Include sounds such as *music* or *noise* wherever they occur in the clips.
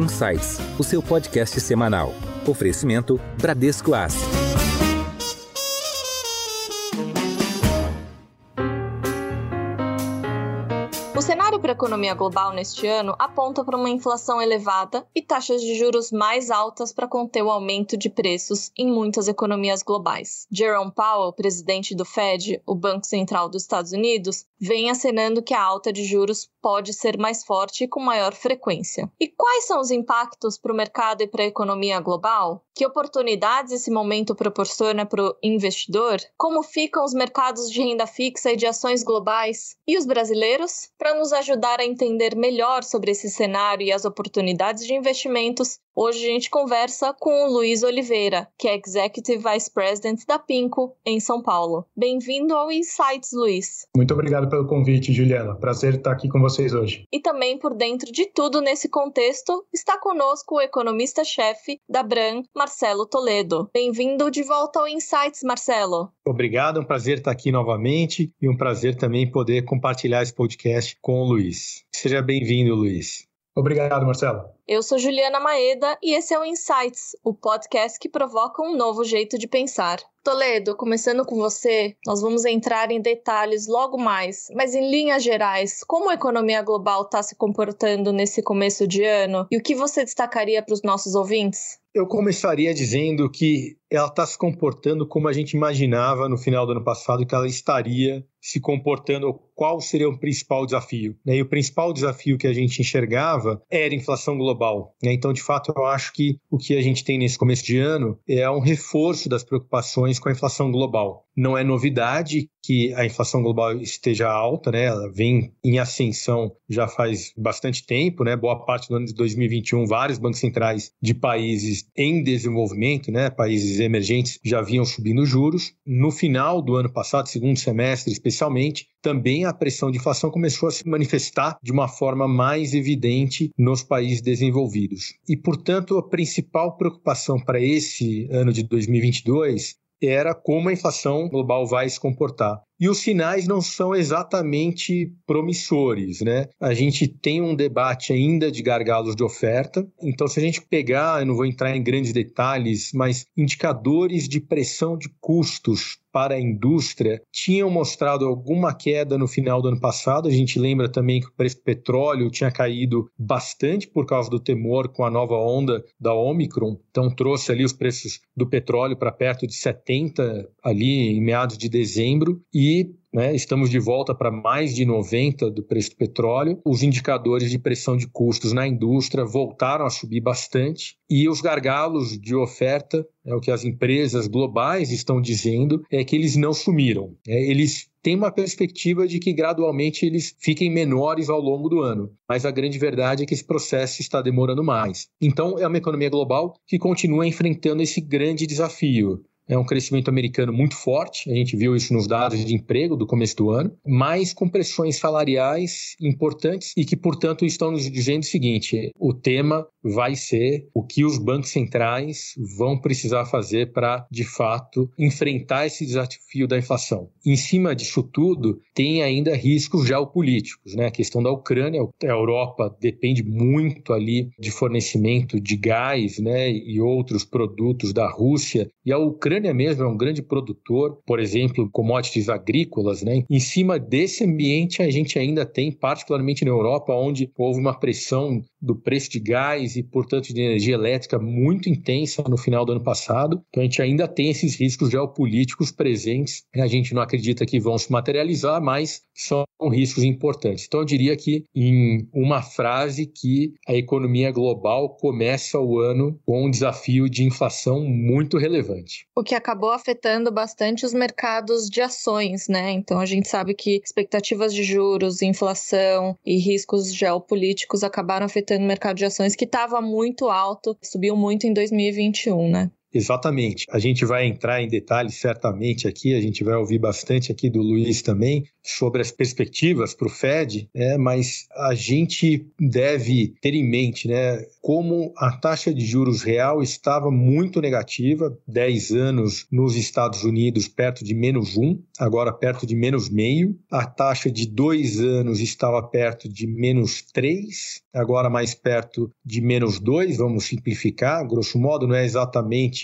Insights, o seu podcast semanal. Oferecimento Bradesco Aço. O cenário para a economia global neste ano aponta para uma inflação elevada e taxas de juros mais altas para conter o aumento de preços em muitas economias globais. Jerome Powell, presidente do Fed, o Banco Central dos Estados Unidos, vem acenando que a alta de juros pode ser mais forte e com maior frequência. E quais são os impactos para o mercado e para a economia global? Que oportunidades esse momento proporciona para o investidor? Como ficam os mercados de renda fixa e de ações globais? E os brasileiros? Para nos ajudar a entender melhor sobre esse cenário e as oportunidades de investimentos, Hoje a gente conversa com o Luiz Oliveira, que é Executive Vice President da Pinco, em São Paulo. Bem-vindo ao Insights, Luiz. Muito obrigado pelo convite, Juliana. Prazer estar aqui com vocês hoje. E também por dentro de tudo nesse contexto, está conosco o economista-chefe da Bran, Marcelo Toledo. Bem-vindo de volta ao Insights, Marcelo. Obrigado, é um prazer estar aqui novamente e um prazer também poder compartilhar esse podcast com o Luiz. Seja bem-vindo, Luiz. Obrigado, Marcelo. Eu sou Juliana Maeda e esse é o Insights, o podcast que provoca um novo jeito de pensar. Toledo, começando com você, nós vamos entrar em detalhes logo mais, mas em linhas gerais, como a economia global está se comportando nesse começo de ano e o que você destacaria para os nossos ouvintes? Eu começaria dizendo que ela está se comportando como a gente imaginava no final do ano passado que ela estaria se comportando, qual seria o principal desafio. Né? E o principal desafio que a gente enxergava era a inflação global. Né? Então, de fato, eu acho que o que a gente tem nesse começo de ano é um reforço das preocupações com a inflação global. Não é novidade que a inflação global esteja alta, né? Ela vem em ascensão já faz bastante tempo, né? Boa parte do ano de 2021, vários bancos centrais de países em desenvolvimento, né? Países emergentes já vinham subindo juros. No final do ano passado, segundo semestre especialmente, também a pressão de inflação começou a se manifestar de uma forma mais evidente nos países desenvolvidos. E, portanto, a principal preocupação para esse ano de 2022 era como a inflação global vai se comportar. E os sinais não são exatamente promissores, né? A gente tem um debate ainda de gargalos de oferta. Então, se a gente pegar, eu não vou entrar em grandes detalhes, mas indicadores de pressão de custos para a indústria tinham mostrado alguma queda no final do ano passado. A gente lembra também que o preço do petróleo tinha caído bastante por causa do temor com a nova onda da Omicron. Então trouxe ali os preços do petróleo para perto de 70 ali em meados de dezembro e né, estamos de volta para mais de 90 do preço do petróleo. Os indicadores de pressão de custos na indústria voltaram a subir bastante e os gargalos de oferta, é o que as empresas globais estão dizendo, é que eles não sumiram. É, eles têm uma perspectiva de que gradualmente eles fiquem menores ao longo do ano, mas a grande verdade é que esse processo está demorando mais. Então, é uma economia global que continua enfrentando esse grande desafio é um crescimento americano muito forte, a gente viu isso nos dados de emprego do começo do ano, mas com pressões salariais importantes e que, portanto, estão nos dizendo o seguinte: o tema vai ser o que os bancos centrais vão precisar fazer para, de fato, enfrentar esse desafio da inflação. Em cima disso tudo, tem ainda riscos geopolíticos, né? A questão da Ucrânia, a Europa depende muito ali de fornecimento de gás, né, e outros produtos da Rússia, e a Ucrânia Ucrânia mesmo é um grande produtor, por exemplo, commodities agrícolas, né? Em cima desse ambiente, a gente ainda tem, particularmente na Europa, onde houve uma pressão do preço de gás e, portanto, de energia elétrica muito intensa no final do ano passado. Então, a gente ainda tem esses riscos geopolíticos presentes. A gente não acredita que vão se materializar, mas são riscos importantes. Então, eu diria que, em uma frase, que a economia global começa o ano com um desafio de inflação muito relevante. O que acabou afetando bastante os mercados de ações, né? Então, a gente sabe que expectativas de juros, inflação e riscos geopolíticos acabaram afetando o mercado de ações que estava muito alto, subiu muito em 2021, né? Exatamente. A gente vai entrar em detalhes certamente aqui, a gente vai ouvir bastante aqui do Luiz também sobre as perspectivas para o Fed, né? mas a gente deve ter em mente né, como a taxa de juros real estava muito negativa, 10 anos nos Estados Unidos perto de menos 1, agora perto de menos meio, a taxa de dois anos estava perto de menos 3, agora mais perto de menos 2, vamos simplificar, grosso modo, não é exatamente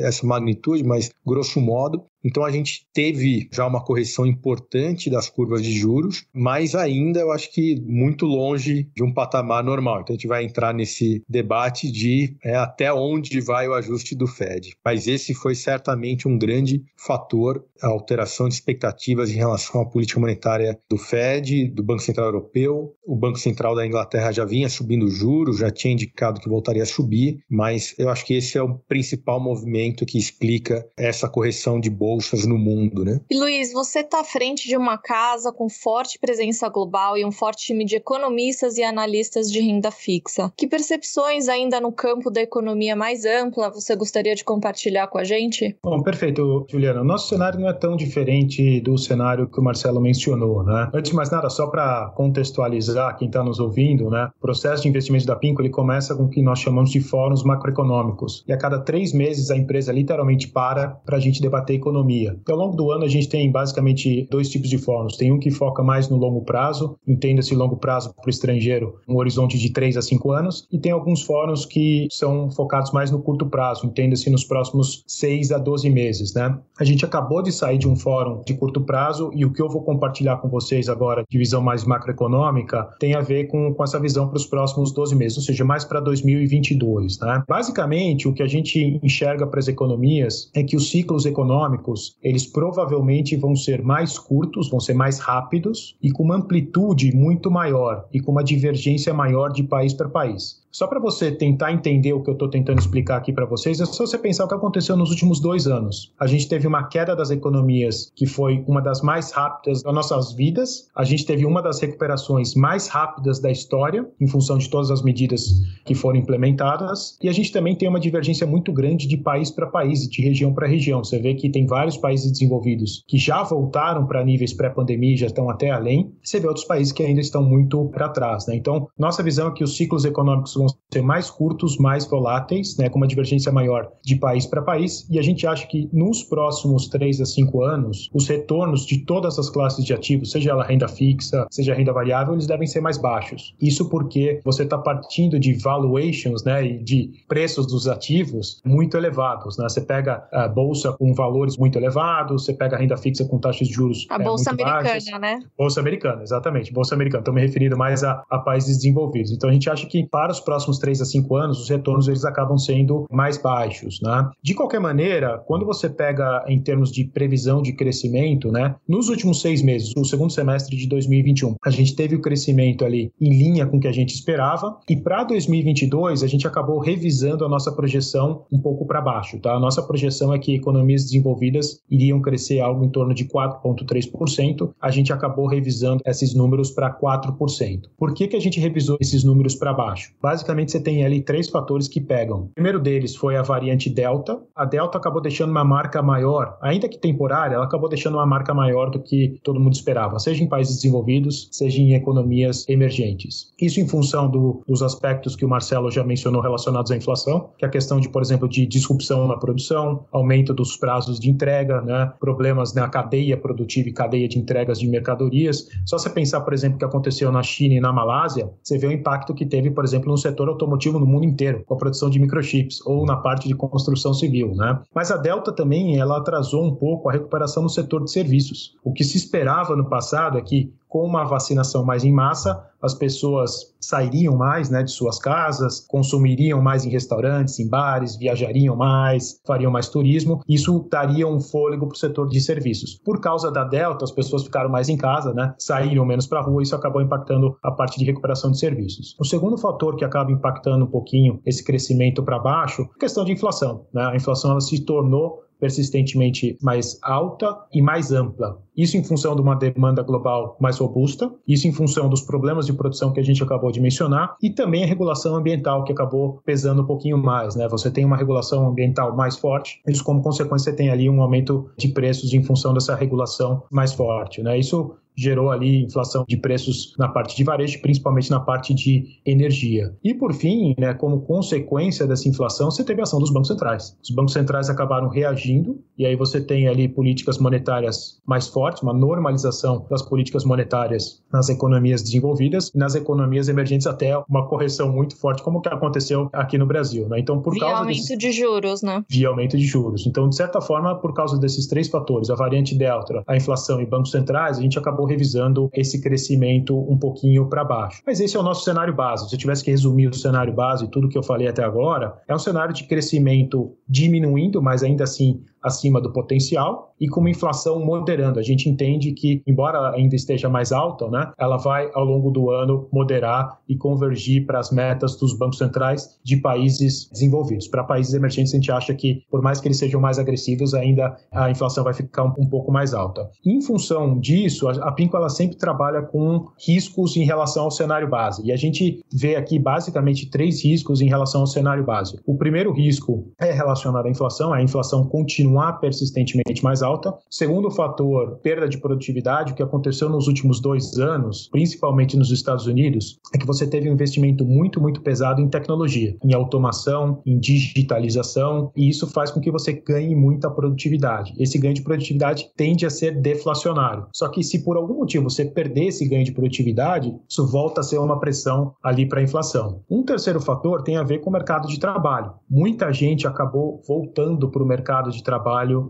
essa magnitude, mas grosso modo, então a gente teve já uma correção importante das curvas de juros, mas ainda eu acho que muito longe de um patamar normal. Então a gente vai entrar nesse debate de é, até onde vai o ajuste do Fed. Mas esse foi certamente um grande fator, a alteração de expectativas em relação à política monetária do Fed, do Banco Central Europeu. O Banco Central da Inglaterra já vinha subindo juros, já tinha indicado que voltaria a subir, mas eu acho que esse é o principal movimento que explica essa correção de bolsa bolsas no mundo, né? E Luiz, você está à frente de uma casa com forte presença global e um forte time de economistas e analistas de renda fixa. Que percepções ainda no campo da economia mais ampla você gostaria de compartilhar com a gente? Bom, perfeito, Juliana. O nosso cenário não é tão diferente do cenário que o Marcelo mencionou, né? Antes de mais nada, só para contextualizar quem está nos ouvindo, né? O processo de investimento da Pinco ele começa com o que nós chamamos de fóruns macroeconômicos. E a cada três meses a empresa literalmente para para a gente debater economia economia. Ao longo do ano, a gente tem basicamente dois tipos de fóruns. Tem um que foca mais no longo prazo, entenda-se longo prazo para o estrangeiro, um horizonte de 3 a 5 anos, e tem alguns fóruns que são focados mais no curto prazo, entenda-se nos próximos 6 a 12 meses. Né? A gente acabou de sair de um fórum de curto prazo e o que eu vou compartilhar com vocês agora, de visão mais macroeconômica, tem a ver com, com essa visão para os próximos 12 meses, ou seja, mais para 2022. Né? Basicamente, o que a gente enxerga para as economias é que os ciclos econômicos eles provavelmente vão ser mais curtos, vão ser mais rápidos e com uma amplitude muito maior e com uma divergência maior de país para país. Só para você tentar entender o que eu estou tentando explicar aqui para vocês, é só você pensar o que aconteceu nos últimos dois anos. A gente teve uma queda das economias que foi uma das mais rápidas das nossas vidas. A gente teve uma das recuperações mais rápidas da história, em função de todas as medidas que foram implementadas. E a gente também tem uma divergência muito grande de país para país e de região para região. Você vê que tem vários países desenvolvidos que já voltaram para níveis pré-pandemia, já estão até além. Você vê outros países que ainda estão muito para trás. Né? Então, nossa visão é que os ciclos econômicos vão ser mais curtos, mais voláteis, né, com uma divergência maior de país para país, e a gente acha que nos próximos 3 a 5 anos, os retornos de todas as classes de ativos, seja ela renda fixa, seja renda variável, eles devem ser mais baixos. Isso porque você está partindo de valuations, né, e de preços dos ativos muito elevados, né? Você pega a bolsa com valores muito elevados, você pega a renda fixa com taxas de juros A é, bolsa americana, baixas. né? Bolsa americana, exatamente. Bolsa americana. Estou me referindo mais a, a países desenvolvidos. Então a gente acha que para os próximos 3 a 5 anos, os retornos eles acabam sendo mais baixos, né? De qualquer maneira, quando você pega em termos de previsão de crescimento, né? Nos últimos seis meses, o segundo semestre de 2021, a gente teve o crescimento ali em linha com o que a gente esperava e para 2022 a gente acabou revisando a nossa projeção um pouco para baixo, tá? A nossa projeção é que economias desenvolvidas iriam crescer algo em torno de 4,3%. A gente acabou revisando esses números para 4%. Por que, que a gente revisou esses números para baixo? basicamente você tem ali três fatores que pegam. O primeiro deles foi a variante Delta. A Delta acabou deixando uma marca maior, ainda que temporária, ela acabou deixando uma marca maior do que todo mundo esperava, seja em países desenvolvidos, seja em economias emergentes. Isso em função do, dos aspectos que o Marcelo já mencionou relacionados à inflação, que é a questão de, por exemplo, de disrupção na produção, aumento dos prazos de entrega, né, problemas na cadeia produtiva e cadeia de entregas de mercadorias. Só você pensar, por exemplo, o que aconteceu na China e na Malásia, você vê o impacto que teve, por exemplo, no setor automotivo no mundo inteiro, com a produção de microchips ou na parte de construção civil, né? Mas a Delta também ela atrasou um pouco a recuperação no setor de serviços. O que se esperava no passado é que com uma vacinação mais em massa, as pessoas sairiam mais né, de suas casas, consumiriam mais em restaurantes, em bares, viajariam mais, fariam mais turismo. Isso daria um fôlego para o setor de serviços. Por causa da Delta, as pessoas ficaram mais em casa, né, saíram menos para a rua, isso acabou impactando a parte de recuperação de serviços. O segundo fator que acaba impactando um pouquinho esse crescimento para baixo é a questão de inflação. Né? A inflação ela se tornou persistentemente mais alta e mais ampla. Isso em função de uma demanda global mais robusta, isso em função dos problemas de produção que a gente acabou de mencionar e também a regulação ambiental que acabou pesando um pouquinho mais, né? Você tem uma regulação ambiental mais forte, isso como consequência tem ali um aumento de preços em função dessa regulação mais forte, né? Isso gerou ali inflação de preços na parte de varejo, principalmente na parte de energia. E por fim, né, como consequência dessa inflação, você teve a ação dos bancos centrais. Os bancos centrais acabaram reagindo e aí você tem ali políticas monetárias mais fortes, uma normalização das políticas monetárias nas economias desenvolvidas e nas economias emergentes até uma correção muito forte, como que aconteceu aqui no Brasil. Né? Então, por Via causa aumento de juros, né? Via aumento de juros. Então, de certa forma, por causa desses três fatores, a variante delta, a inflação e bancos centrais, a gente acabou revisando esse crescimento um pouquinho para baixo. Mas esse é o nosso cenário base. Se eu tivesse que resumir o cenário base e tudo que eu falei até agora, é um cenário de crescimento diminuindo, mas ainda assim acima do potencial e com uma inflação moderando. A gente entende que, embora ainda esteja mais alta, né, ela vai ao longo do ano moderar e convergir para as metas dos bancos centrais de países desenvolvidos. Para países emergentes, a gente acha que, por mais que eles sejam mais agressivos, ainda a inflação vai ficar um, um pouco mais alta. Em função disso, a, a Pinco ela sempre trabalha com riscos em relação ao cenário base. E a gente vê aqui basicamente três riscos em relação ao cenário base. O primeiro risco é relacionado à inflação, a inflação continuar persistentemente mais alta. Segundo fator, perda de produtividade, o que aconteceu nos últimos dois anos, principalmente nos Estados Unidos, é que você teve um investimento muito, muito pesado em tecnologia, em automação, em digitalização, e isso faz com que você ganhe muita produtividade. Esse ganho de produtividade tende a ser deflacionário. Só que se por algum motivo você perder esse ganho de produtividade, isso volta a ser uma pressão ali para a inflação. Um terceiro fator tem a ver com o mercado de trabalho. Muita gente acabou voltando para o mercado de trabalho,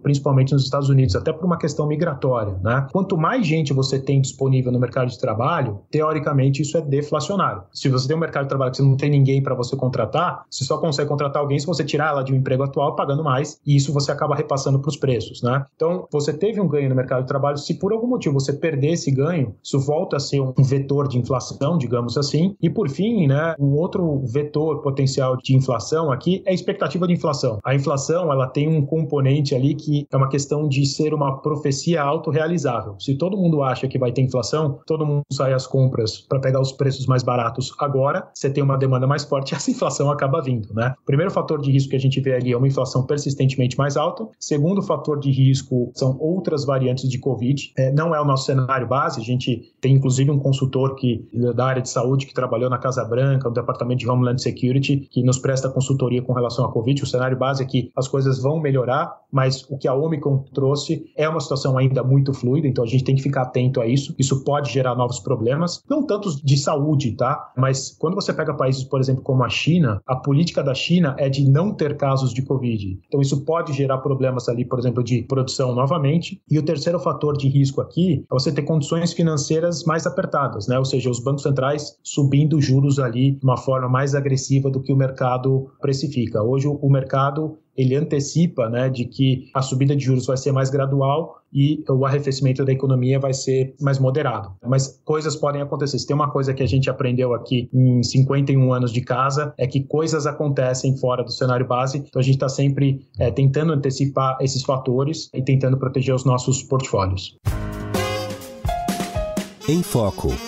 principalmente nos Estados Unidos, até por uma questão migratória. Né? Quanto mais gente você tem disponível no mercado de trabalho, teoricamente isso é deflacionário. Se você tem um mercado de trabalho que você não tem ninguém para você contratar, você só consegue contratar alguém se você tirar ela de um emprego atual pagando mais, e isso você acaba repassando para os preços. Né? Então, você teve um ganho no mercado de trabalho, se por algum motivo você perder esse ganho, isso volta a ser um vetor de inflação, digamos assim. E por fim, né, um outro vetor potencial de inflação aqui é a expectativa de inflação. A inflação ela tem um componente ali que é uma questão de ser uma profecia autorrealizável. Se todo mundo acha que vai ter inflação, todo mundo sai às compras para pegar os preços mais baratos agora, você tem uma demanda mais forte e *laughs* essa inflação acaba vindo, né? Primeiro fator de risco que a gente vê ali é uma inflação persistentemente mais alta. Segundo fator de risco são outras variantes de Covid. É, não é o nosso cenário base, a gente tem inclusive um consultor que da área de saúde que trabalhou na Casa Branca, no Departamento de Homeland Security, que nos presta consultoria com relação à Covid. O cenário base é que as coisas vão melhorar, mas o que a Omicron trouxe é uma situação ainda muito fluida, então a gente tem que ficar atento a isso. Isso pode gerar novos problemas, não tantos de saúde, tá? Mas quando você pega países, por exemplo, como a China, a política da China é de não ter casos de Covid. Então isso pode gerar problemas ali, por exemplo, de produção novamente. E o terceiro fator de risco aqui é você ter condições financeiras mais apertadas, né? Ou seja, os bancos centrais subindo juros ali de uma forma mais agressiva do que o mercado precifica. Hoje o mercado ele antecipa né, de que a subida de juros vai ser mais gradual e o arrefecimento da economia vai ser mais moderado. Mas coisas podem acontecer. Se tem uma coisa que a gente aprendeu aqui em 51 anos de casa, é que coisas acontecem fora do cenário base, então a gente está sempre é, tentando antecipar esses fatores e tentando proteger os nossos portfólios. Em Foco.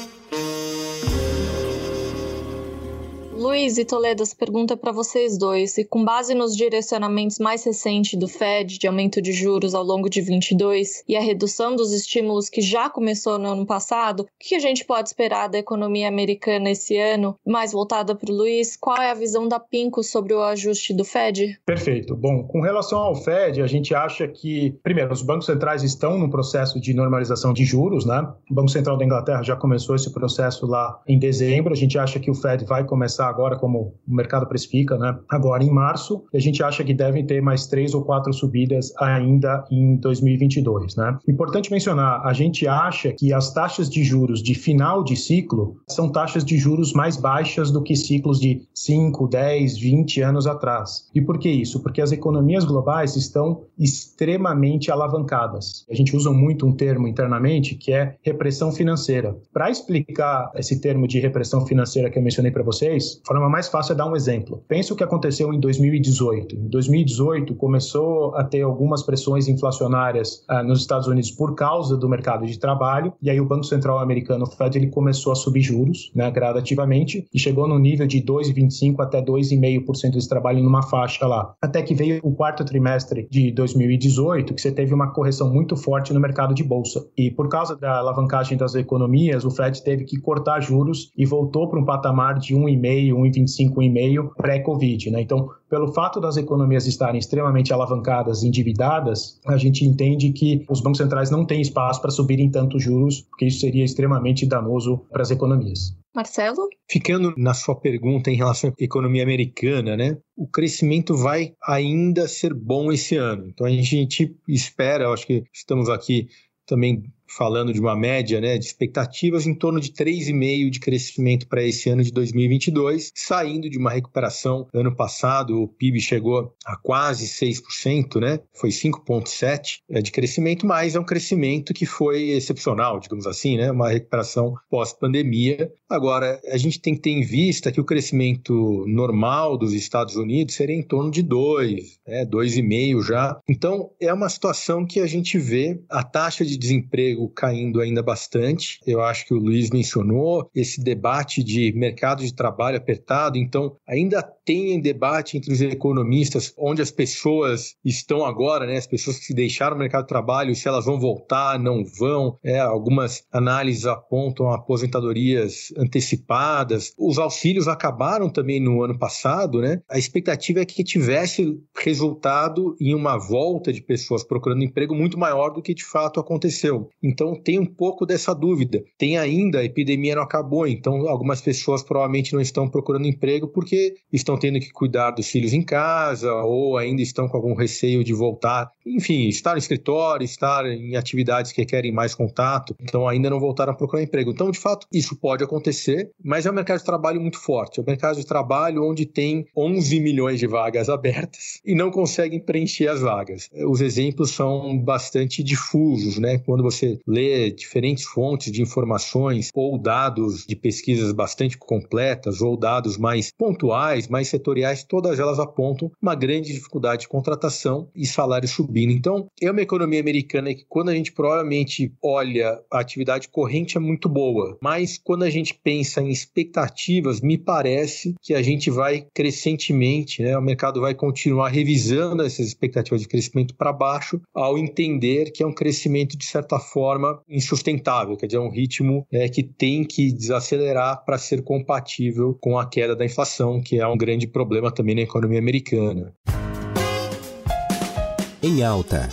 Luiz e Toledo, essa pergunta é para vocês dois. E com base nos direcionamentos mais recentes do Fed de aumento de juros ao longo de 22 e a redução dos estímulos que já começou no ano passado, o que a gente pode esperar da economia americana esse ano? Mais voltada para o Luiz, qual é a visão da Pinco sobre o ajuste do Fed? Perfeito. Bom, com relação ao Fed, a gente acha que, primeiro, os bancos centrais estão no processo de normalização de juros, né? O Banco Central da Inglaterra já começou esse processo lá em dezembro. A gente acha que o Fed vai começar agora, como o mercado precifica, né? Agora em março, a gente acha que devem ter mais três ou quatro subidas ainda em 2022, né? Importante mencionar, a gente acha que as taxas de juros de final de ciclo são taxas de juros mais baixas do que ciclos de 5, 10, 20 anos atrás. E por que isso? Porque as economias globais estão extremamente alavancadas. A gente usa muito um termo internamente que é repressão financeira. Para explicar esse termo de repressão financeira que eu mencionei para vocês, forma mais fácil é dar um exemplo. Pensa o que aconteceu em 2018. Em 2018 começou a ter algumas pressões inflacionárias ah, nos Estados Unidos por causa do mercado de trabalho, e aí o Banco Central americano, o Fed, ele começou a subir juros né, gradativamente e chegou no nível de 2,25% até 2,5% de trabalho numa faixa lá. Até que veio o quarto trimestre de 2018, que você teve uma correção muito forte no mercado de bolsa. E por causa da alavancagem das economias, o Fed teve que cortar juros e voltou para um patamar de 1,5%, 1,25%, 1,5% pré-Covid. Né? Então, pelo fato das economias estarem extremamente alavancadas, endividadas, a gente entende que os bancos centrais não têm espaço para subirem tantos juros, porque isso seria extremamente danoso para as economias. Marcelo? Ficando na sua pergunta em relação à economia americana, né? O crescimento vai ainda ser bom esse ano. Então a gente espera, acho que estamos aqui também falando de uma média né, de expectativas em torno de 3,5% de crescimento para esse ano de 2022, saindo de uma recuperação. Ano passado, o PIB chegou a quase 6%, né? foi 5,7% é, de crescimento, mas é um crescimento que foi excepcional, digamos assim, né? uma recuperação pós-pandemia. Agora, a gente tem que ter em vista que o crescimento normal dos Estados Unidos seria em torno de 2%, né? 2,5% já. Então, é uma situação que a gente vê a taxa de desemprego emprego caindo ainda bastante. Eu acho que o Luiz mencionou esse debate de mercado de trabalho apertado. Então, ainda tem debate entre os economistas onde as pessoas estão agora, né? As pessoas que se deixaram o mercado de trabalho, se elas vão voltar, não vão. É, algumas análises apontam aposentadorias antecipadas. Os auxílios acabaram também no ano passado, né? A expectativa é que tivesse resultado em uma volta de pessoas procurando emprego muito maior do que de fato aconteceu. Então tem um pouco dessa dúvida. Tem ainda, a epidemia não acabou, então algumas pessoas provavelmente não estão procurando emprego porque estão tendo que cuidar dos filhos em casa ou ainda estão com algum receio de voltar. Enfim, estar no escritório, estar em atividades que requerem mais contato, então ainda não voltaram a procurar emprego. Então, de fato, isso pode acontecer, mas é um mercado de trabalho muito forte. É um mercado de trabalho onde tem 11 milhões de vagas abertas e não conseguem preencher as vagas. Os exemplos são bastante difusos, né? Quando você ler diferentes fontes de informações ou dados de pesquisas bastante completas ou dados mais pontuais, mais setoriais, todas elas apontam uma grande dificuldade de contratação e salários subindo. Então, é uma economia americana que quando a gente provavelmente olha a atividade corrente é muito boa, mas quando a gente pensa em expectativas, me parece que a gente vai crescentemente, né, o mercado vai continuar revisando essas expectativas de crescimento para baixo ao entender que é um crescimento de certa forma forma insustentável, quer dizer, é um ritmo é, que tem que desacelerar para ser compatível com a queda da inflação, que é um grande problema também na economia americana. Em alta.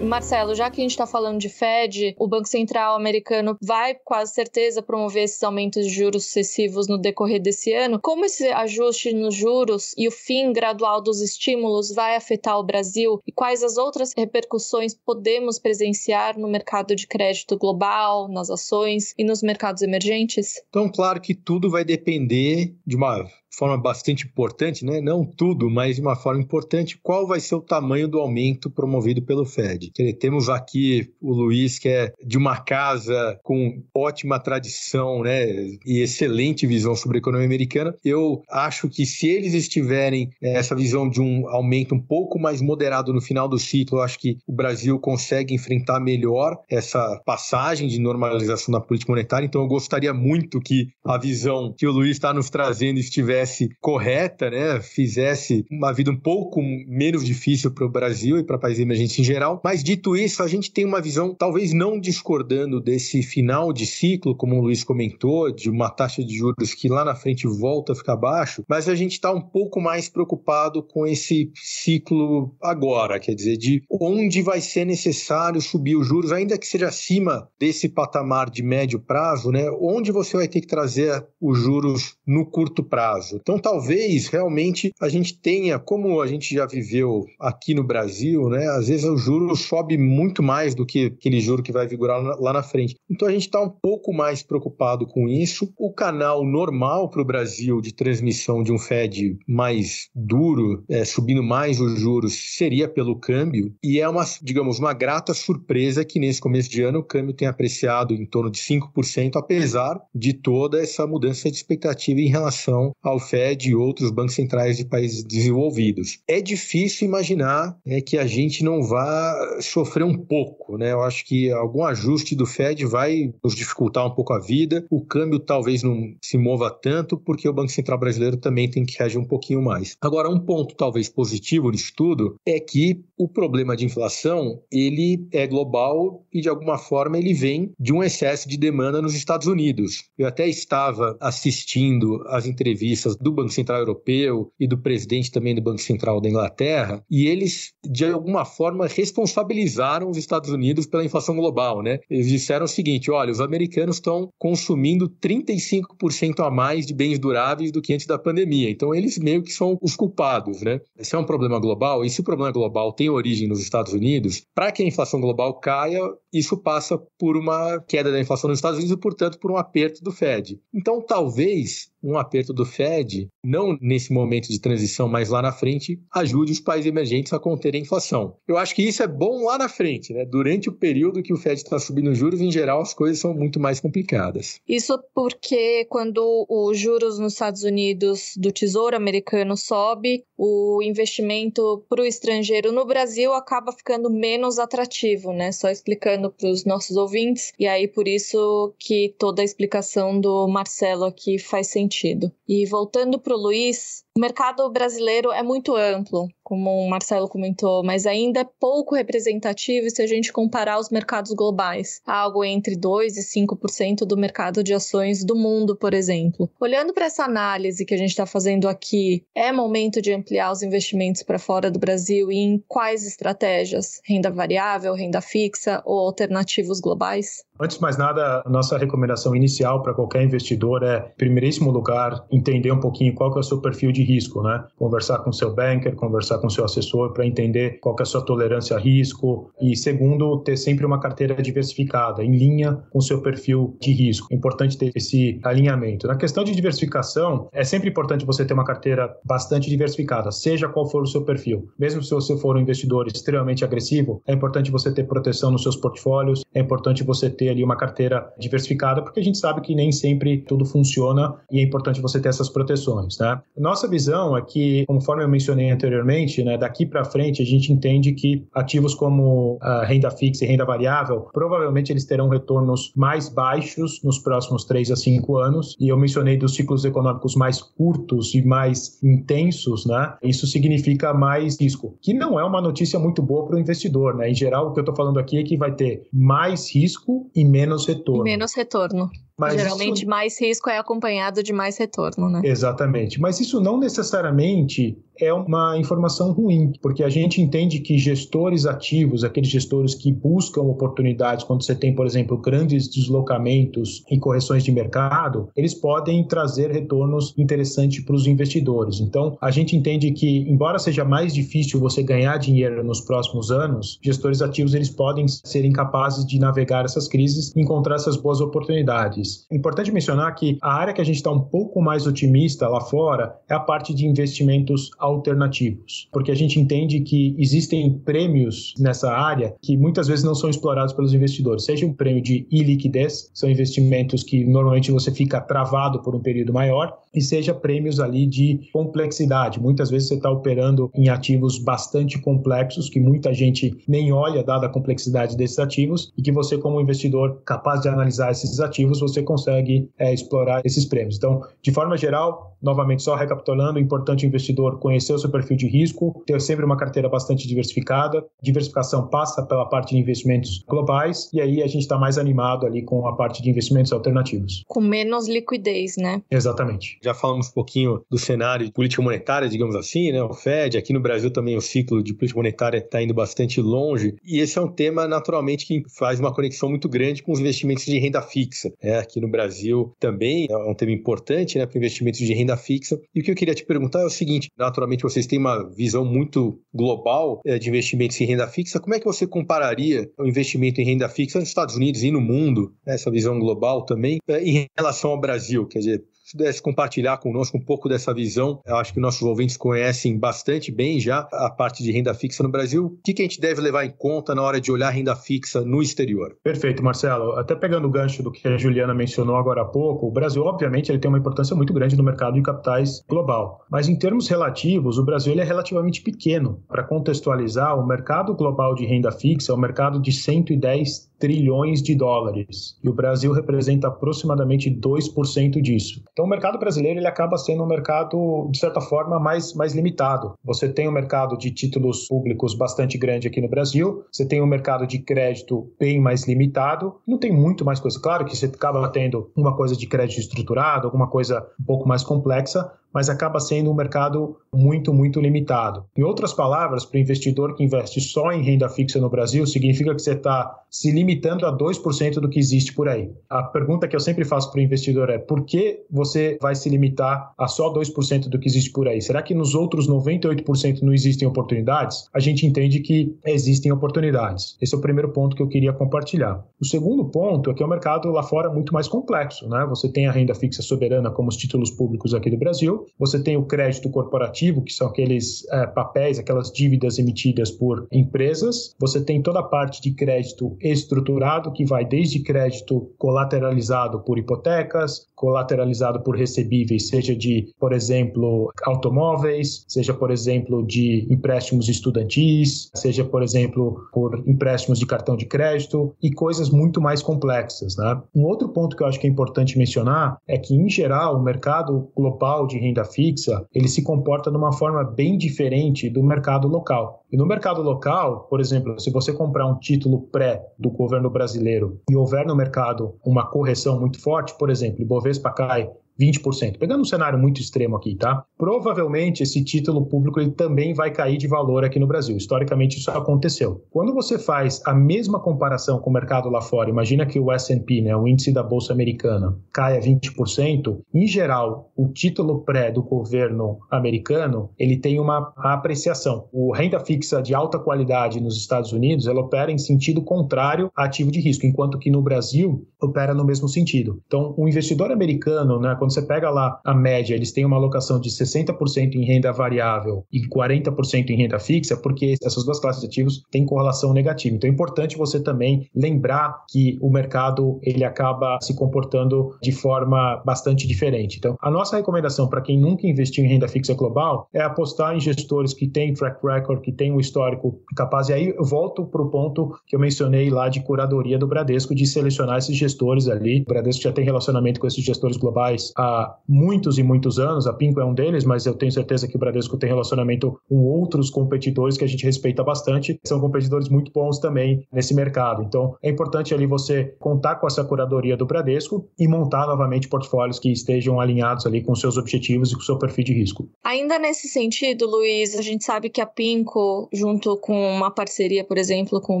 Marcelo, já que a gente está falando de Fed, o Banco Central americano vai quase certeza promover esses aumentos de juros sucessivos no decorrer desse ano. Como esse ajuste nos juros e o fim gradual dos estímulos vai afetar o Brasil e quais as outras repercussões podemos presenciar no mercado de crédito global, nas ações e nos mercados emergentes? Então, claro que tudo vai depender de uma forma bastante importante, né? não tudo, mas de uma forma importante, qual vai ser o tamanho do aumento promovido pelo Fed. Temos aqui o Luiz, que é de uma casa com ótima tradição né? e excelente visão sobre a economia americana. Eu acho que se eles estiverem é, essa visão de um aumento um pouco mais moderado no final do ciclo, eu acho que o Brasil consegue enfrentar melhor essa passagem de normalização da política monetária. Então, eu gostaria muito que a visão que o Luiz está nos trazendo estivesse estivesse correta, né, fizesse uma vida um pouco menos difícil para o Brasil e para países emergentes em geral. Mas dito isso, a gente tem uma visão, talvez não discordando desse final de ciclo, como o Luiz comentou, de uma taxa de juros que lá na frente volta a ficar baixo, mas a gente está um pouco mais preocupado com esse ciclo agora, quer dizer, de onde vai ser necessário subir os juros, ainda que seja acima desse patamar de médio prazo, né, onde você vai ter que trazer os juros no curto prazo. Então, talvez realmente a gente tenha, como a gente já viveu aqui no Brasil, né? Às vezes o juro sobe muito mais do que aquele juro que vai vigorar lá na frente. Então, a gente está um pouco mais preocupado com isso. O canal normal para o Brasil de transmissão de um Fed mais duro, é, subindo mais os juros, seria pelo câmbio. E é uma, digamos, uma grata surpresa que nesse começo de ano o câmbio tem apreciado em torno de 5%, apesar de toda essa mudança de expectativa em relação ao Fed e outros bancos centrais de países desenvolvidos. É difícil imaginar né, que a gente não vá sofrer um pouco, né? Eu acho que algum ajuste do Fed vai nos dificultar um pouco a vida. O câmbio talvez não se mova tanto, porque o Banco Central brasileiro também tem que reagir um pouquinho mais. Agora, um ponto talvez positivo nisso tudo é que o problema de inflação ele é global e de alguma forma ele vem de um excesso de demanda nos Estados Unidos. Eu até estava assistindo as entrevistas do Banco Central Europeu e do presidente também do Banco Central da Inglaterra e eles de alguma forma responsabilizaram os Estados Unidos pela inflação global, né? Eles disseram o seguinte: olha, os americanos estão consumindo 35% a mais de bens duráveis do que antes da pandemia. Então eles meio que são os culpados, né? Esse é um problema global e se o problema global origem nos Estados Unidos, para que a inflação global caia, isso passa por uma queda da inflação nos Estados Unidos e, portanto, por um aperto do Fed. Então, talvez um aperto do Fed, não nesse momento de transição, mas lá na frente, ajude os países emergentes a conter a inflação. Eu acho que isso é bom lá na frente, né? Durante o período que o Fed está subindo juros, em geral, as coisas são muito mais complicadas. Isso porque quando os juros nos Estados Unidos do Tesouro americano sobe, o investimento para o estrangeiro no Brasil acaba ficando menos atrativo, né? Só explicando para os nossos ouvintes, e aí por isso que toda a explicação do Marcelo aqui faz sentido sentido. E voltando para Luiz, o mercado brasileiro é muito amplo, como o Marcelo comentou, mas ainda é pouco representativo se a gente comparar os mercados globais, algo entre 2 e 5% do mercado de ações do mundo, por exemplo. Olhando para essa análise que a gente está fazendo aqui, é momento de ampliar os investimentos para fora do Brasil e em quais estratégias? Renda variável, renda fixa ou alternativos globais? Antes de mais nada, nossa recomendação inicial para qualquer investidor é, em primeiríssimo lugar, entender um pouquinho qual que é o seu perfil de risco, né? Conversar com seu banker, conversar com seu assessor para entender qual é a sua tolerância a risco e segundo, ter sempre uma carteira diversificada, em linha com seu perfil de risco. É importante ter esse alinhamento. Na questão de diversificação, é sempre importante você ter uma carteira bastante diversificada, seja qual for o seu perfil. Mesmo se você for um investidor extremamente agressivo, é importante você ter proteção nos seus portfólios, é importante você ter ali uma carteira diversificada, porque a gente sabe que nem sempre tudo funciona e é importante você ter essas proteções, né? Nossa visão é que, conforme eu mencionei anteriormente, né, daqui para frente a gente entende que ativos como renda fixa e renda variável, provavelmente eles terão retornos mais baixos nos próximos 3 a 5 anos, e eu mencionei dos ciclos econômicos mais curtos e mais intensos, né? Isso significa mais risco, que não é uma notícia muito boa para o investidor, né? Em geral, o que eu estou falando aqui é que vai ter mais risco e menos retorno. E menos retorno. Mas Geralmente, isso... mais risco é acompanhado de mais retorno, né? Exatamente. Mas isso não necessariamente é uma informação ruim, porque a gente entende que gestores ativos, aqueles gestores que buscam oportunidades quando você tem, por exemplo, grandes deslocamentos e correções de mercado, eles podem trazer retornos interessantes para os investidores. Então, a gente entende que, embora seja mais difícil você ganhar dinheiro nos próximos anos, gestores ativos eles podem ser incapazes de navegar essas crises e encontrar essas boas oportunidades. Importante mencionar que a área que a gente está um pouco mais otimista lá fora é a parte de investimentos alternativos, porque a gente entende que existem prêmios nessa área que muitas vezes não são explorados pelos investidores, seja um prêmio de iliquidez, são investimentos que normalmente você fica travado por um período maior, e seja prêmios ali de complexidade. Muitas vezes você está operando em ativos bastante complexos que muita gente nem olha dada a complexidade desses ativos e que você como investidor capaz de analisar esses ativos você consegue é, explorar esses prêmios. Então, de forma geral, novamente só recapitulando, é importante o investidor conhecer o seu perfil de risco, ter sempre uma carteira bastante diversificada. Diversificação passa pela parte de investimentos globais e aí a gente está mais animado ali com a parte de investimentos alternativos. Com menos liquidez, né? Exatamente. Já falamos um pouquinho do cenário de política monetária, digamos assim, né? O Fed, aqui no Brasil também o ciclo de política monetária está indo bastante longe e esse é um tema naturalmente que faz uma conexão muito grande com os investimentos de renda fixa. É, aqui no Brasil também é um tema importante né, para investimentos de renda fixa. E o que eu queria te perguntar é o seguinte: naturalmente vocês têm uma visão muito global é, de investimentos em renda fixa. Como é que você compararia o investimento em renda fixa nos Estados Unidos e no mundo, né, essa visão global também, é, em relação ao Brasil? Quer dizer, se pudesse compartilhar conosco um pouco dessa visão, eu acho que nossos ouvintes conhecem bastante bem já a parte de renda fixa no Brasil. O que, a gente deve levar em conta na hora de olhar renda fixa no exterior? Perfeito, Marcelo. Até pegando o gancho do que a Juliana mencionou agora há pouco, o Brasil, obviamente, ele tem uma importância muito grande no mercado de capitais global. Mas em termos relativos, o Brasil ele é relativamente pequeno. Para contextualizar, o mercado global de renda fixa é um mercado de 110 trilhões de dólares. E o Brasil representa aproximadamente 2% disso. Então, o mercado brasileiro ele acaba sendo um mercado, de certa forma, mais, mais limitado. Você tem um mercado de títulos públicos bastante grande aqui no Brasil, você tem um mercado de crédito bem mais limitado, não tem muito mais coisa. Claro que você acaba tendo uma coisa de crédito estruturado, alguma coisa um pouco mais complexa, mas acaba sendo um mercado muito, muito limitado. Em outras palavras, para o investidor que investe só em renda fixa no Brasil, significa que você está se limitando a 2% do que existe por aí. A pergunta que eu sempre faço para o investidor é: por que você vai se limitar a só 2% do que existe por aí? Será que nos outros 98% não existem oportunidades? A gente entende que existem oportunidades. Esse é o primeiro ponto que eu queria compartilhar. O segundo ponto é que o mercado lá fora é muito mais complexo. Né? Você tem a renda fixa soberana, como os títulos públicos aqui do Brasil, você tem o crédito corporativo, que são aqueles é, papéis, aquelas dívidas emitidas por empresas. Você tem toda a parte de crédito estruturado, que vai desde crédito colateralizado por hipotecas, colateralizado por recebíveis, seja de, por exemplo, automóveis, seja, por exemplo, de empréstimos estudantis, seja, por exemplo, por empréstimos de cartão de crédito e coisas muito mais complexas. Né? Um outro ponto que eu acho que é importante mencionar é que, em geral, o mercado global de renda fixa ele se comporta de uma forma bem diferente do mercado local. E no mercado local, por exemplo, se você comprar um título pré do governo brasileiro e houver no mercado uma correção muito forte, por exemplo, Ibovespa cai 20%. Pegando um cenário muito extremo aqui, tá? Provavelmente esse título público ele também vai cair de valor aqui no Brasil. Historicamente isso aconteceu. Quando você faz a mesma comparação com o mercado lá fora, imagina que o S&P, né, o índice da bolsa americana, caia 20%, em geral, o título pré do governo americano, ele tem uma apreciação. O renda fixa de alta qualidade nos Estados Unidos, ela opera em sentido contrário a ativo de risco, enquanto que no Brasil opera no mesmo sentido. Então, o investidor americano, né, quando você pega lá a média, eles têm uma alocação de 60% em renda variável e 40% em renda fixa, porque essas duas classes de ativos têm correlação negativa. Então é importante você também lembrar que o mercado ele acaba se comportando de forma bastante diferente. Então, a nossa recomendação para quem nunca investiu em renda fixa global é apostar em gestores que têm track record, que têm um histórico capaz. E aí eu volto para o ponto que eu mencionei lá de curadoria do Bradesco, de selecionar esses gestores ali. O Bradesco já tem relacionamento com esses gestores globais há muitos e muitos anos, a Pinco é um deles, mas eu tenho certeza que o Bradesco tem relacionamento com outros competidores que a gente respeita bastante, são competidores muito bons também nesse mercado. Então, é importante ali você contar com essa curadoria do Bradesco e montar novamente portfólios que estejam alinhados ali com seus objetivos e com seu perfil de risco. Ainda nesse sentido, Luiz, a gente sabe que a Pinco, junto com uma parceria, por exemplo, com o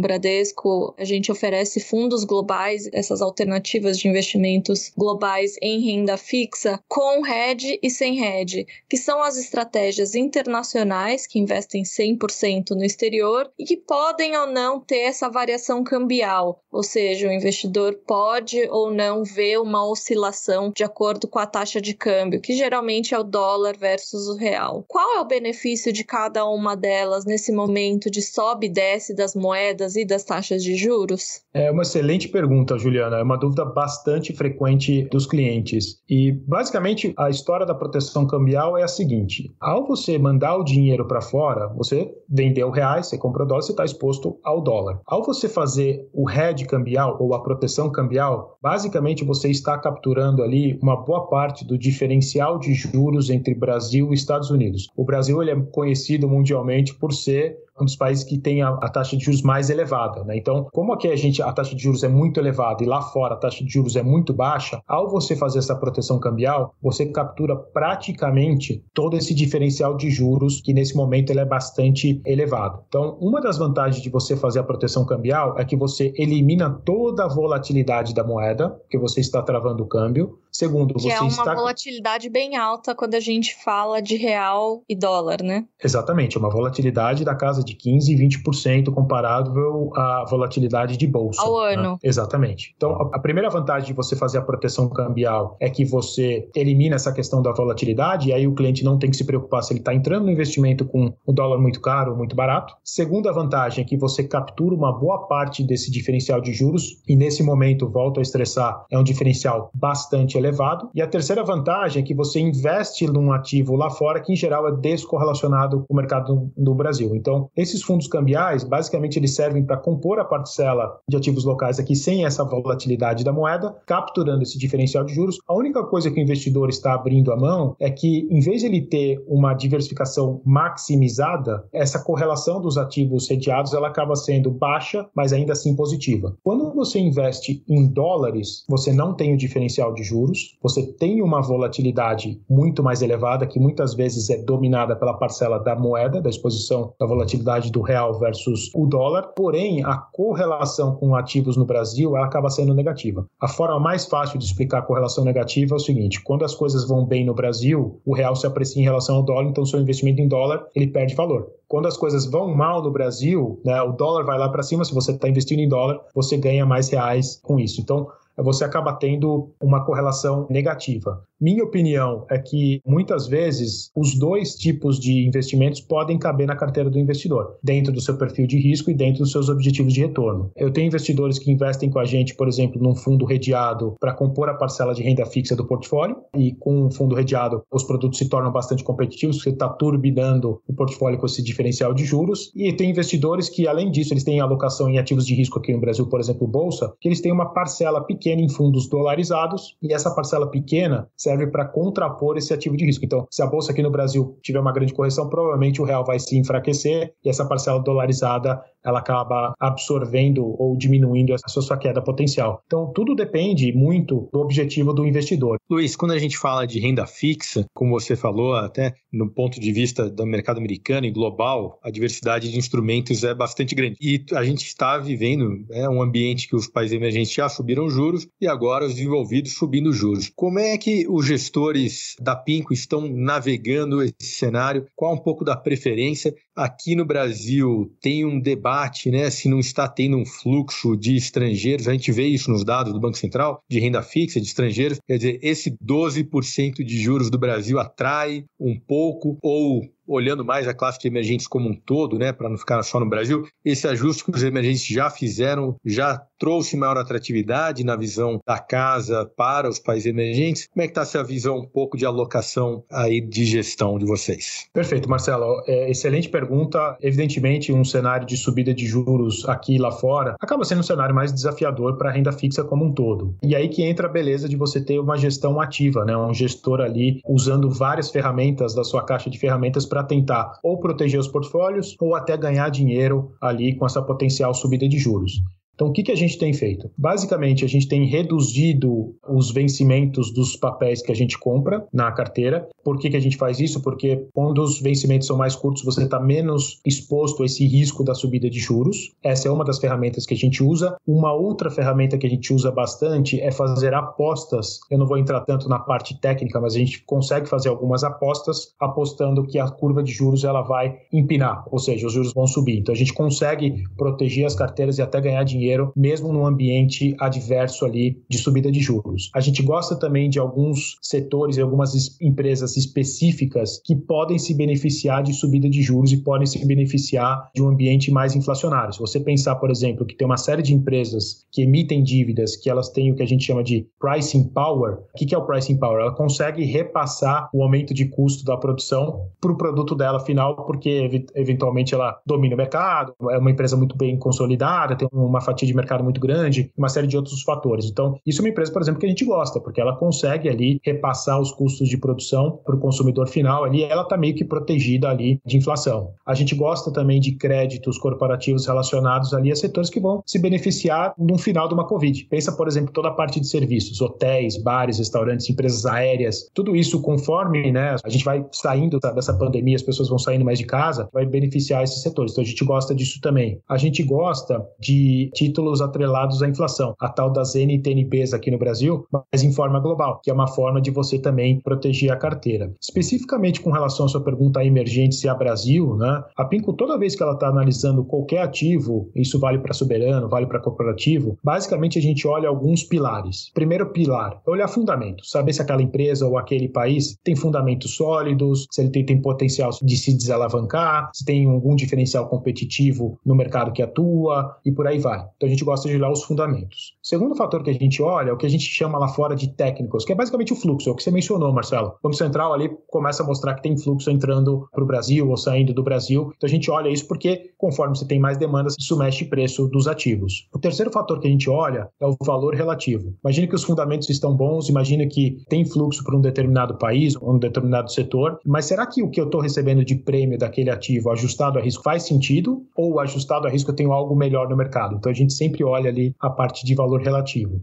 Bradesco, a gente oferece fundos globais, essas alternativas de investimentos globais em renda fixa fixa com hedge e sem hedge, que são as estratégias internacionais que investem 100% no exterior e que podem ou não ter essa variação cambial, ou seja, o investidor pode ou não ver uma oscilação de acordo com a taxa de câmbio, que geralmente é o dólar versus o real. Qual é o benefício de cada uma delas nesse momento de sobe e desce das moedas e das taxas de juros? É uma excelente pergunta, Juliana. É uma dúvida bastante frequente dos clientes. E E basicamente a história da proteção cambial é a seguinte: ao você mandar o dinheiro para fora, você vendeu reais, você comprou dólar, você está exposto ao dólar. Ao você fazer o hedge cambial ou a proteção cambial, basicamente você está capturando ali uma boa parte do diferencial de juros entre Brasil e Estados Unidos. O Brasil ele é conhecido mundialmente por ser um dos países que tem a, a, taxa de juros mais elevada. Né? Então, como aqui a gente a taxa de juros é muito elevada e lá fora a taxa de juros é muito baixa, ao você fazer essa proteção cambial, você captura praticamente todo esse diferencial de juros que nesse momento ele é bastante elevado. Então, uma das vantagens de você fazer a proteção cambial é que você elimina toda a volatilidade da moeda, porque você está travando o câmbio. Segundo, que você é uma está volatilidade bem alta quando a gente fala de real e dólar, né? Exatamente, uma volatilidade da casa de 15 e 20% comparável à volatilidade de bolsa. Ao né? ano. Exatamente. Então, a- a primeira vantagem de você fazer a proteção cambial é que você elimina essa questão da volatilidade e aí o cliente não tem que se preocupar se ele está entrando no investimento com o dólar muito caro ou muito barato. Segunda vantagem é que você captura uma boa parte desse diferencial de juros e nesse momento, volto a estressar, é um diferencial bastante elevado. E a terceira vantagem é que você investe num ativo lá fora que em geral é descorrelacionado com o mercado do Brasil. Então, esses fundos cambiais, basicamente, eles servem para compor a parcela de ativos locais aqui sem essa volatilidade da moeda, capturando esse diferencial de juros. A única coisa que o investidor está abrindo a mão é que, em vez de ele ter uma diversificação maximizada, essa correlação dos ativos sediados ela acaba sendo baixa, mas ainda assim positiva. Quando você investe em dólares, você não tem o diferencial de juros, você tem uma volatilidade muito mais elevada, que muitas vezes é dominada pela parcela da moeda, da exposição da volatilidade do real versus o dólar, porém a correlação com ativos no Brasil ela acaba sendo negativa. A forma mais fácil de explicar a correlação negativa é o seguinte: quando as coisas vão bem no Brasil, o real se aprecia em relação ao dólar, então seu investimento em dólar ele perde valor. Quando as coisas vão mal no Brasil, né, o dólar vai lá para cima, se você está investindo em dólar, você ganha mais reais com isso. Então, você acaba tendo uma correlação negativa. Minha opinião é que muitas vezes os dois tipos de investimentos podem caber na carteira do investidor, dentro do seu perfil de risco e dentro dos seus objetivos de retorno. Eu tenho investidores que investem com a gente, por exemplo, num fundo redeado para compor a parcela de renda fixa do portfólio, e com um fundo redeado os produtos se tornam bastante competitivos, você está turbinando o portfólio com esse diferencial de juros. E tem investidores que, além disso, eles têm alocação em ativos de risco aqui no Brasil, por exemplo, bolsa, que eles têm uma parcela pequena em fundos dolarizados, e essa parcela pequena para contrapor esse ativo de risco. Então, se a bolsa aqui no Brasil tiver uma grande correção, provavelmente o real vai se enfraquecer e essa parcela dolarizada ela acaba absorvendo ou diminuindo essa sua queda potencial. Então, tudo depende muito do objetivo do investidor. Luiz, quando a gente fala de renda fixa, como você falou, até no ponto de vista do mercado americano e global, a diversidade de instrumentos é bastante grande. E a gente está vivendo é, um ambiente que os países emergentes já subiram juros e agora os desenvolvidos subindo juros. Como é que os gestores da Pinco estão navegando esse cenário? Qual um pouco da preferência? Aqui no Brasil tem um debate, né, se não está tendo um fluxo de estrangeiros, a gente vê isso nos dados do Banco Central, de renda fixa de estrangeiros, quer dizer, esse 12% de juros do Brasil atrai um pouco ou olhando mais a classe de emergentes como um todo, né, para não ficar só no Brasil, esse ajuste que os emergentes já fizeram já trouxe maior atratividade na visão da casa para os países emergentes. Como é que está essa visão um pouco de alocação aí de gestão de vocês? Perfeito, Marcelo. É, excelente pergunta. Evidentemente, um cenário de subida de juros aqui e lá fora acaba sendo um cenário mais desafiador para a renda fixa como um todo. E aí que entra a beleza de você ter uma gestão ativa, né? um gestor ali usando várias ferramentas da sua caixa de ferramentas para tentar ou proteger os portfólios ou até ganhar dinheiro ali com essa potencial subida de juros. Então, o que, que a gente tem feito? Basicamente, a gente tem reduzido os vencimentos dos papéis que a gente compra na carteira. Por que, que a gente faz isso? Porque quando os vencimentos são mais curtos, você está menos exposto a esse risco da subida de juros. Essa é uma das ferramentas que a gente usa. Uma outra ferramenta que a gente usa bastante é fazer apostas. Eu não vou entrar tanto na parte técnica, mas a gente consegue fazer algumas apostas apostando que a curva de juros ela vai empinar, ou seja, os juros vão subir. Então, a gente consegue proteger as carteiras e até ganhar dinheiro dinheiro, mesmo num ambiente adverso ali de subida de juros. A gente gosta também de alguns setores e algumas empresas específicas que podem se beneficiar de subida de juros e podem se beneficiar de um ambiente mais inflacionário. Se você pensar, por exemplo, que tem uma série de empresas que emitem dívidas, que elas têm o que a gente chama de pricing power. O que é o pricing power? Ela consegue repassar o aumento de custo da produção para o produto dela final, porque eventualmente ela domina o mercado, é uma empresa muito bem consolidada, tem uma fatia de mercado muito grande, uma série de outros fatores. Então, isso é uma empresa, por exemplo, que a gente gosta, porque ela consegue ali repassar os custos de produção para o consumidor final ali, ela está meio que protegida ali de inflação. A gente gosta também de créditos corporativos relacionados ali a setores que vão se beneficiar no final de uma Covid. Pensa, por exemplo, toda a parte de serviços, hotéis, bares, restaurantes, empresas aéreas, tudo isso conforme né, a gente vai saindo dessa pandemia, as pessoas vão saindo mais de casa, vai beneficiar esses setores. Então a gente gosta disso também. A gente gosta de títulos atrelados à inflação, a tal das NTNBs aqui no Brasil, mas em forma global, que é uma forma de você também proteger a carteira. Especificamente com relação à sua pergunta a emergentes e a Brasil, né, a Pinco, toda vez que ela está analisando qualquer ativo, isso vale para soberano, vale para corporativo, basicamente a gente olha alguns pilares. Primeiro pilar é olhar fundamentos, saber se aquela empresa ou aquele país tem fundamentos sólidos, se ele tem, tem potencial de se desalavancar, se tem algum diferencial competitivo no mercado que atua e por aí vai. Então a gente gosta de olhar os fundamentos. Segundo fator que a gente olha é o que a gente chama lá fora de técnicos, que é basicamente o fluxo, é o que você mencionou, Marcelo. O Banco Central ali começa a mostrar que tem fluxo entrando para o Brasil ou saindo do Brasil. Então a gente olha isso porque conforme você tem mais demandas, isso mexe o preço dos ativos. O terceiro fator que a gente olha é o valor relativo. Imagine que os fundamentos estão bons, imagine que tem fluxo para um determinado país, um determinado setor, mas será que o que eu estou recebendo de prêmio daquele ativo ajustado a risco faz sentido ou ajustado a risco eu tenho algo melhor no mercado? Então a gente sempre olha ali a parte de valor relativo.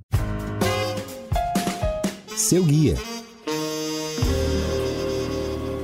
Seu guia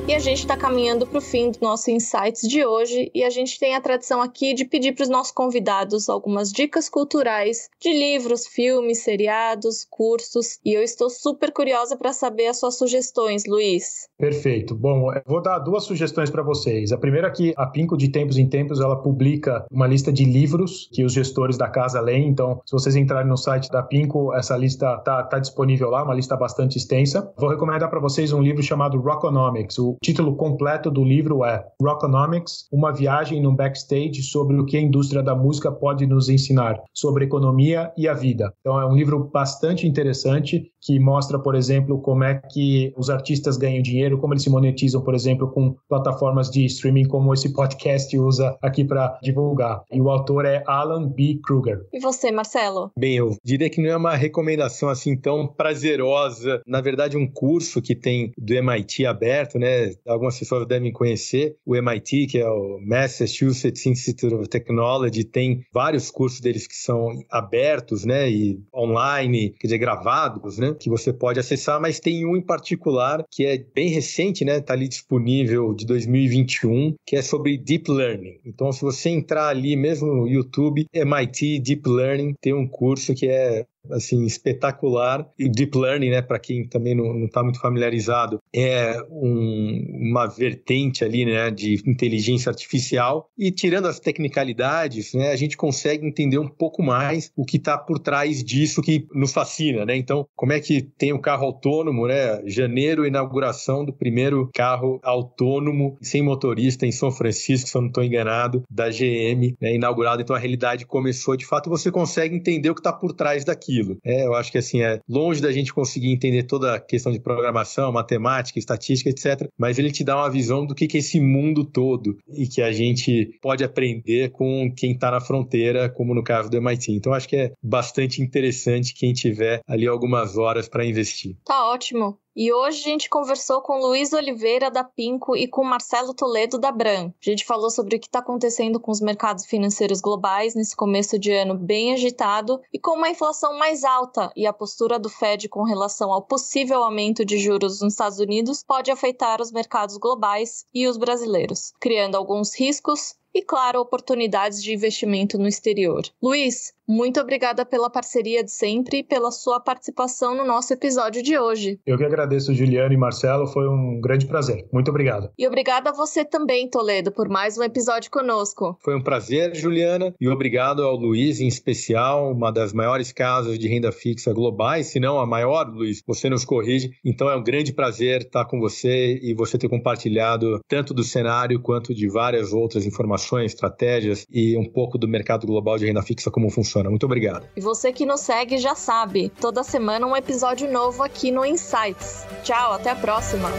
e a gente está caminhando para o fim do nosso Insights de hoje e a gente tem a tradição aqui de pedir para os nossos convidados algumas dicas culturais de livros, filmes, seriados, cursos. E eu estou super curiosa para saber as suas sugestões, Luiz. Perfeito. Bom, eu vou dar duas sugestões para vocês. A primeira é que a Pinco, de tempos em tempos, ela publica uma lista de livros que os gestores da casa leem. Então, se vocês entrarem no site da Pinco, essa lista está tá disponível lá, uma lista bastante extensa. Vou recomendar para vocês um livro chamado Rockonomics. O título completo do livro é Rockonomics, uma viagem no backstage sobre o que a indústria da música pode nos ensinar sobre economia e a vida. Então é um livro bastante interessante que mostra, por exemplo, como é que os artistas ganham dinheiro, como eles se monetizam, por exemplo, com plataformas de streaming como esse podcast usa aqui para divulgar. E o autor é Alan B. Kruger. E você, Marcelo? Bem, eu diria que não é uma recomendação assim tão prazerosa. Na verdade, um curso que tem do MIT aberto, né? algumas pessoas devem conhecer, o MIT, que é o Massachusetts Institute of Technology, tem vários cursos deles que são abertos, né, e online, quer dizer, gravados, né, que você pode acessar, mas tem um em particular que é bem recente, né, tá ali disponível de 2021, que é sobre Deep Learning. Então, se você entrar ali mesmo no YouTube, MIT Deep Learning, tem um curso que é assim espetacular. E deep learning né para quem também não está muito familiarizado é um, uma vertente ali né de inteligência artificial. E tirando as tecnicalidades né a gente consegue entender um pouco mais o que está por trás disso que nos fascina né. Então como é que tem o um carro autônomo né janeiro inauguração do primeiro carro autônomo sem motorista em São Francisco se eu não estou enganado da GM né, inaugurado. Então a realidade começou de fato você consegue entender o que está por trás daqui aquilo. É, eu acho que assim, é longe da gente conseguir entender toda a questão de programação, matemática, estatística, etc. Mas ele te dá uma visão do que, que é esse mundo todo e que a gente pode aprender com quem está na fronteira, como no caso do MIT. Então, acho que é bastante interessante quem tiver ali algumas horas para investir. Tá ótimo. E hoje a gente conversou com Luiz Oliveira da Pinco e com Marcelo Toledo da Bran. A gente falou sobre o que está acontecendo com os mercados financeiros globais nesse começo de ano bem agitado e com uma inflação mais alta e a postura do Fed com relação ao possível aumento de juros nos Estados Unidos pode afetar os mercados globais e os brasileiros, criando alguns riscos e, claro, oportunidades de investimento no exterior. Luiz, Muito obrigada pela parceria de sempre e pela sua participação no nosso episódio de hoje. Eu que agradeço, Juliano e Marcelo, foi um grande prazer. Muito obrigado. E obrigada a você também, Toledo, por mais um episódio conosco. Foi um prazer, Juliana, e obrigado ao Luiz, em especial, uma das maiores casas de renda fixa globais, se não a maior, Luiz, você nos corrige. Então é um grande prazer estar com você e você ter compartilhado tanto do cenário quanto de várias outras informações, estratégias e um pouco do mercado global de renda fixa, como funciona. Muito obrigado. E você que nos segue já sabe, toda semana um episódio novo aqui no Insights. Tchau, até a próxima!